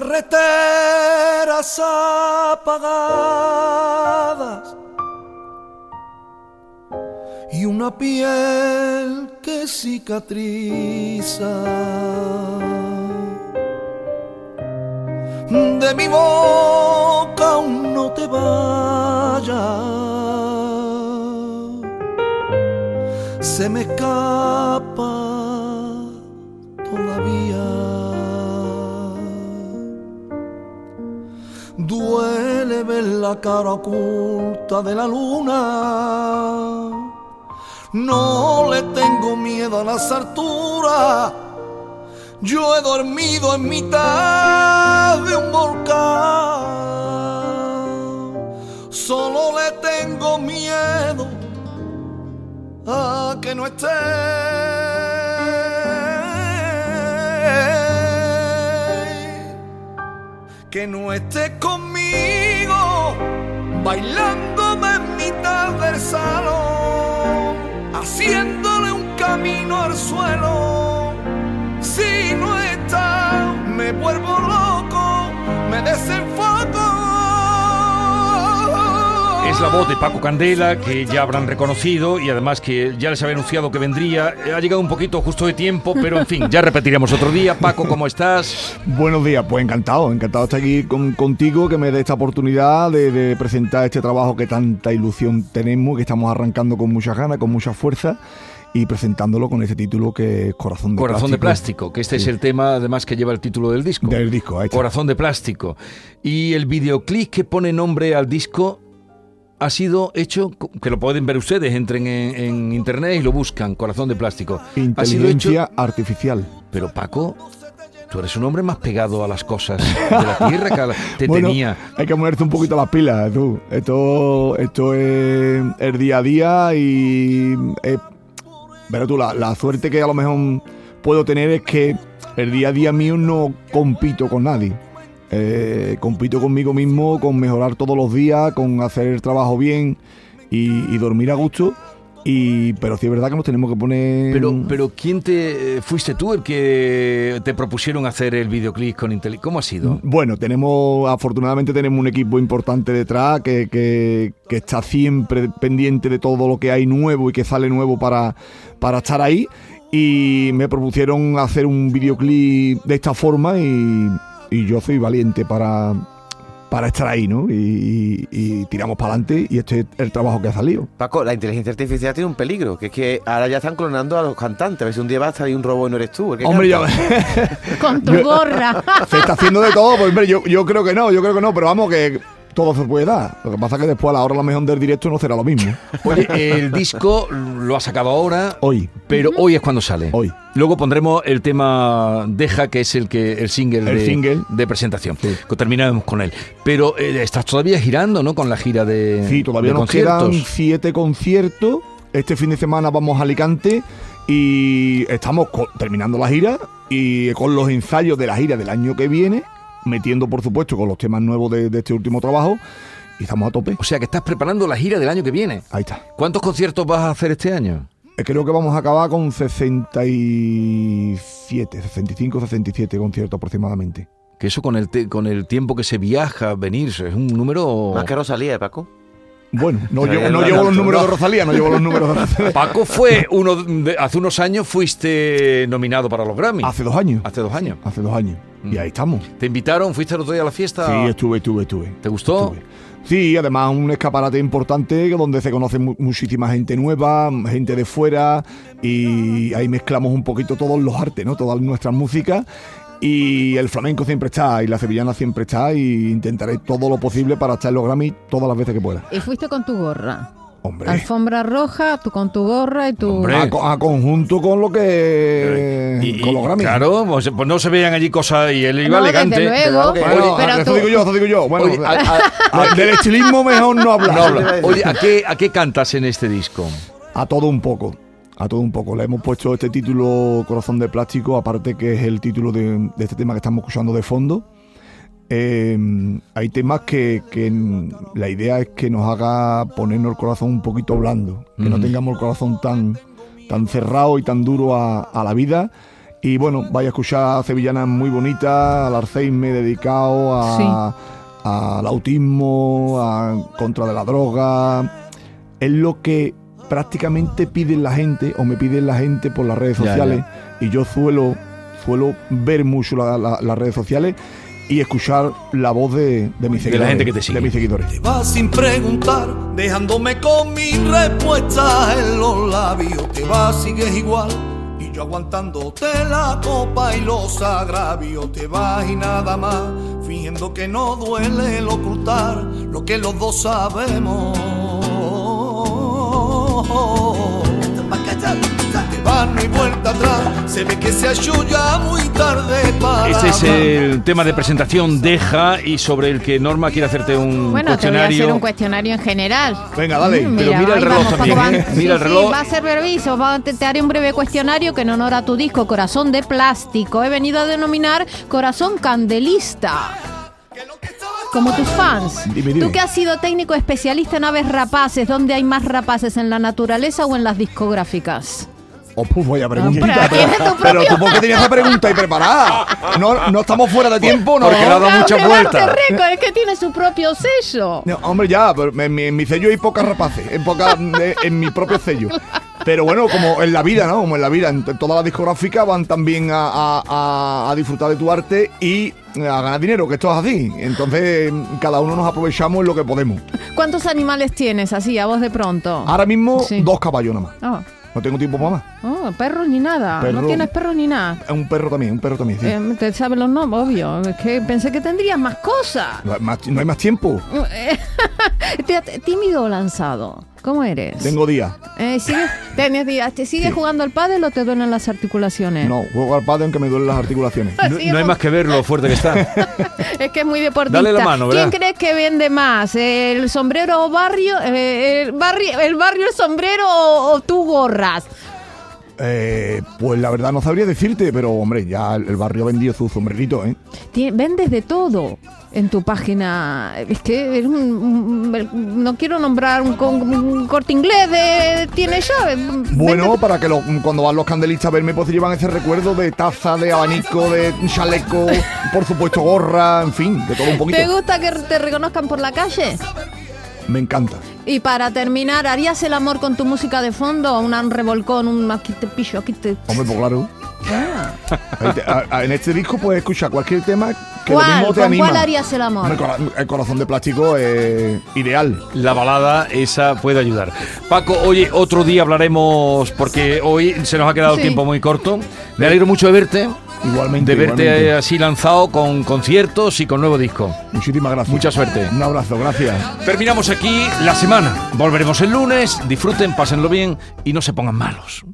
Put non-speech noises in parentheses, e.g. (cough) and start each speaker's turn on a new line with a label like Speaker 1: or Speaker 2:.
Speaker 1: carreteras apagadas y una piel que cicatriza. De mi boca aún no te vayas, se me escapa la cara oculta de la luna. No le tengo miedo a las alturas. Yo he dormido en mitad de un volcán. Solo le tengo miedo a que no esté. Que no esté conmigo bailándome en mitad del salón, haciéndole
Speaker 2: Es la voz de Paco Candela, que ya habrán reconocido y además que ya les había anunciado que vendría. Ha llegado un poquito justo de tiempo, pero en fin, ya repetiremos otro día. Paco, ¿cómo estás?
Speaker 3: Buenos días, pues encantado, encantado de estar aquí con- contigo, que me dé esta oportunidad de, de presentar este trabajo que tanta ilusión tenemos, que estamos arrancando con muchas ganas, con mucha fuerza y presentándolo con este título que es Corazón de
Speaker 2: Corazón de
Speaker 3: Plástico.
Speaker 2: plástico, que este
Speaker 3: Sí.
Speaker 2: es el tema además que lleva el título del disco.
Speaker 3: Del disco, ahí está.
Speaker 2: Corazón de plástico. Y el videoclip que pone nombre al disco ha sido hecho, que lo pueden ver ustedes, entren en, en internet y lo buscan, Corazón de plástico. Ha sido
Speaker 3: Inteligencia
Speaker 2: hecho,
Speaker 3: artificial.
Speaker 2: pero Paco, tú eres un hombre más pegado a las cosas de la (laughs) tierra que te
Speaker 3: Bueno,
Speaker 2: tenía.
Speaker 3: Hay que ponerte un poquito las pilas, tú. Esto, esto es el día a día y. pero tú, la, la suerte que a lo mejor puedo tener es que el día a día mío no compito con nadie. Eh, compito conmigo mismo, con mejorar todos los días, con hacer el trabajo bien y, y dormir a gusto. Y, pero sí es verdad que nos tenemos que poner.
Speaker 2: Pero, pero ¿quién te fuiste tú el que te propusieron hacer el videoclip con Intel? ¿Cómo ha sido?
Speaker 3: Bueno, tenemos, afortunadamente tenemos un equipo importante detrás que, que- que está siempre pendiente de todo lo que hay nuevo y que sale nuevo para, para estar ahí. Y me propusieron hacer un videoclip de esta forma y, y yo soy valiente para, para estar ahí, ¿no? Y, y- y tiramos para adelante y este es el trabajo que ha salido.
Speaker 4: Paco, la inteligencia artificial tiene un peligro, que es que ahora ya están clonando a los cantantes. A ver si un día va a salir un robot y no eres tú.
Speaker 3: Hombre, ya,
Speaker 4: canta.
Speaker 5: Con tu
Speaker 3: Yo-
Speaker 5: gorra. (laughs)
Speaker 3: se está haciendo de todo, pues hombre, yo, yo creo que no, yo creo que no, pero vamos que todo se puede dar. Lo que pasa es que después a la hora a lo mejor del directo no será lo mismo. (laughs)
Speaker 2: Oye, el disco lo ha sacado ahora,
Speaker 3: Hoy,
Speaker 2: pero hoy es cuando sale.
Speaker 3: hoy.
Speaker 2: Luego pondremos el tema Deja, que es el que el single,
Speaker 3: El
Speaker 2: de,
Speaker 3: single.
Speaker 2: de presentación.
Speaker 3: Sí.
Speaker 2: Que Terminaremos con él. Pero eh, estás todavía girando, ¿no? Con la gira de
Speaker 3: Sí, todavía
Speaker 2: de
Speaker 3: nos quedan siete conciertos. Este fin de semana vamos a Alicante y estamos terminando la gira y con los ensayos de la gira del año que viene, metiendo por supuesto con los temas nuevos de, de este último trabajo y estamos a tope.
Speaker 2: O sea que estás preparando la gira del año que viene.
Speaker 3: Ahí está.
Speaker 2: ¿Cuántos conciertos vas a hacer este año?
Speaker 3: Creo que vamos a acabar con 67, 65, 67 conciertos aproximadamente.
Speaker 2: Que eso con el, te- con el tiempo que se viaja, venir, es un número...
Speaker 4: Más que Rosalía, ¿eh, Paco.
Speaker 3: Bueno, no llevo, no llevo los números de Rosalía, no llevo los números de Rosalía. (laughs)
Speaker 2: Paco fue uno de- hace unos años fuiste nominado para los Grammy.
Speaker 3: Hace dos años.
Speaker 2: Hace dos años.
Speaker 3: Hace dos años.
Speaker 2: Mm.
Speaker 3: Y ahí estamos.
Speaker 2: ¿Te invitaron? ¿Fuiste el otro día a la fiesta?
Speaker 3: Sí, estuve, estuve, estuve.
Speaker 2: ¿Te gustó?
Speaker 3: Estuve. Sí, además un escaparate importante donde se conoce mu- muchísima gente nueva, gente de fuera y ahí mezclamos un poquito todos los artes, ¿no? Todas nuestras músicas y el flamenco siempre está y la sevillana siempre está y intentaré todo lo posible para estar en los Grammy todas las veces que pueda.
Speaker 5: Y fuiste con tu gorra.
Speaker 3: Hombre.
Speaker 5: Alfombra roja, tú con tu gorra y tu...
Speaker 2: Hombre.
Speaker 3: A, a conjunto con lo que
Speaker 2: Y-
Speaker 3: con los Grammy.
Speaker 2: Claro, pues, pues no se vean allí cosas y él iba
Speaker 5: No, desde
Speaker 2: elegante.
Speaker 5: luego.
Speaker 4: que-
Speaker 3: Bueno,
Speaker 5: pero
Speaker 3: eso
Speaker 5: tú-
Speaker 3: digo yo, eso digo yo. Bueno,
Speaker 2: Oye, a- a- (laughs)
Speaker 3: no, del estilismo mejor no hablar.
Speaker 2: no habla. Oye, ¿a qué, ¿a qué cantas en este disco?
Speaker 3: A todo un poco. A todo un poco. Le hemos puesto este título Corazón de Plástico, aparte que es el título de, de este tema que estamos escuchando de fondo. Eh, hay temas que, que la idea es que nos haga ponernos el corazón un poquito blando, que no tengamos el corazón tan, tan cerrado y tan duro a, a la vida Y bueno, vaya a escuchar sevillanas muy bonitas, al Alzheimer dedicado a, al autismo, a contra de la droga. Es lo que prácticamente piden la gente o me piden la gente por las redes
Speaker 2: Ya,
Speaker 3: sociales y yo suelo, suelo ver mucho la- la- las redes sociales y escuchar la voz de, de mis
Speaker 2: De la
Speaker 3: seguidores.
Speaker 2: gente que te sigue.
Speaker 3: De mis seguidores.
Speaker 1: Te vas sin preguntar, dejándome con mis respuestas en los labios. Te vas, sigues igual. Y yo aguantándote la copa y los agravios. Te vas y nada más, fingiendo que no duele el ocultar lo que los dos sabemos. Te vas, no hay vuelta atrás. Se ve que se ha hecho ya muy tarde para.
Speaker 2: Este es el tema de presentación Deja y sobre el que Norma quiere hacerte un
Speaker 5: Bueno, te voy a
Speaker 2: cuestionario.
Speaker 5: hacer un cuestionario en general.
Speaker 3: Venga, dale.
Speaker 5: Mm,
Speaker 2: Pero mira el reloj
Speaker 5: vamos,
Speaker 2: también, ¿eh? Mira el reloj.
Speaker 5: Sí, va a ser brevísimo. Va- te, te haré un breve cuestionario que en honor a tu disco Corazón de Plástico he venido a denominar Corazón Candelista. Como tus fans.
Speaker 3: Dime, dime.
Speaker 5: Tú que has sido técnico especialista en aves rapaces, ¿dónde hay más rapaces, en la naturaleza o en las discográficas?
Speaker 3: Oh, pues vaya pregunta.
Speaker 5: Hombre,
Speaker 3: pero, pero tú por qué tenías esa (laughs) pregunta ahí preparada. No, no estamos fuera de tiempo, ¿no?
Speaker 2: Porque le ha dado muchas vueltas.
Speaker 5: Rico, es que tiene su propio sello.
Speaker 3: No, hombre, ya, pero en mi, en mi sello hay pocas rapaces, en, poca- de- en mi propio sello. Pero bueno, como en la vida, ¿no? Como en la vida, en t- todas las discográficas van también a, a- disfrutar de tu arte y a ganar dinero, que esto es así. Entonces, cada uno nos aprovechamos en lo que podemos.
Speaker 5: ¿Cuántos animales tienes así, a voz de pronto?
Speaker 3: Ahora mismo,
Speaker 5: Sí.
Speaker 3: dos caballos nada más.
Speaker 5: Oh,
Speaker 3: No tengo tiempo para más.
Speaker 5: oh, perros ni nada.
Speaker 3: Perro.
Speaker 5: No tienes perros ni nada.
Speaker 3: Un perro también, un perro también, sí.
Speaker 5: Eh, ¿Te sabes los nombres? Obvio. Es que pensé que tendrías más cosas.
Speaker 3: No, hay más, no hay más tiempo. (laughs)
Speaker 5: ¿Tímido o lanzado? ¿Cómo eres?
Speaker 3: Tengo días.
Speaker 5: Eh, ¿sigues, tienes días- ¿Te sigues
Speaker 3: Sí.
Speaker 5: jugando al pádel o te duelen las articulaciones?
Speaker 3: No, juego al padre aunque me duelen las articulaciones.
Speaker 2: No, no hay más que ver lo fuerte que está. (laughs)
Speaker 5: Es que es muy deportista.
Speaker 2: Dale la mano,
Speaker 5: ¿Quién
Speaker 2: ¿verdad?
Speaker 5: crees que vende más? ¿El sombrero barrio? eh, el, barrio el barrio, el sombrero o, o tú gorras?
Speaker 3: Eh, pues la verdad no sabría decirte, pero hombre, ya el el barrio ha vendido su sombrerito, ¿eh?
Speaker 5: Vendes de todo en tu página. Es que eres un, un- no quiero nombrar un, un corte inglés de tiene llave.
Speaker 3: Bueno, para que lo- cuando van los candelistas a verme, pues llevan ese recuerdo de taza, de abanico, de chaleco, por supuesto gorra, en fin, de todo un poquito.
Speaker 5: ¿Te gusta que te reconozcan por la calle?
Speaker 3: Me encanta.
Speaker 5: Y para terminar, ¿harías el amor con tu música de fondo un revolcón, un aquí te pillo, aquí te...
Speaker 3: Hombre, pues claro. Ahí te- a- a- en este disco puedes escuchar cualquier tema que lo
Speaker 5: ¿Cuál?
Speaker 3: mismo te
Speaker 5: ¿Con
Speaker 3: anima.
Speaker 5: cuál harías el amor?
Speaker 3: Cora- el corazón de plástico es ideal.
Speaker 2: La balada, esa puede ayudar. Paco, oye, otro día hablaremos, porque hoy se nos ha quedado el
Speaker 5: Sí.
Speaker 2: tiempo muy corto. Me alegro mucho de verte,
Speaker 3: Igualmente.
Speaker 2: de verte
Speaker 3: igualmente.
Speaker 2: así lanzado con conciertos y con nuevo disco.
Speaker 3: Muchísimas gracias.
Speaker 2: Mucha suerte.
Speaker 3: Un abrazo, gracias.
Speaker 2: Terminamos aquí la semana. Volveremos el lunes. Disfruten, pásenlo bien y no se pongan malos.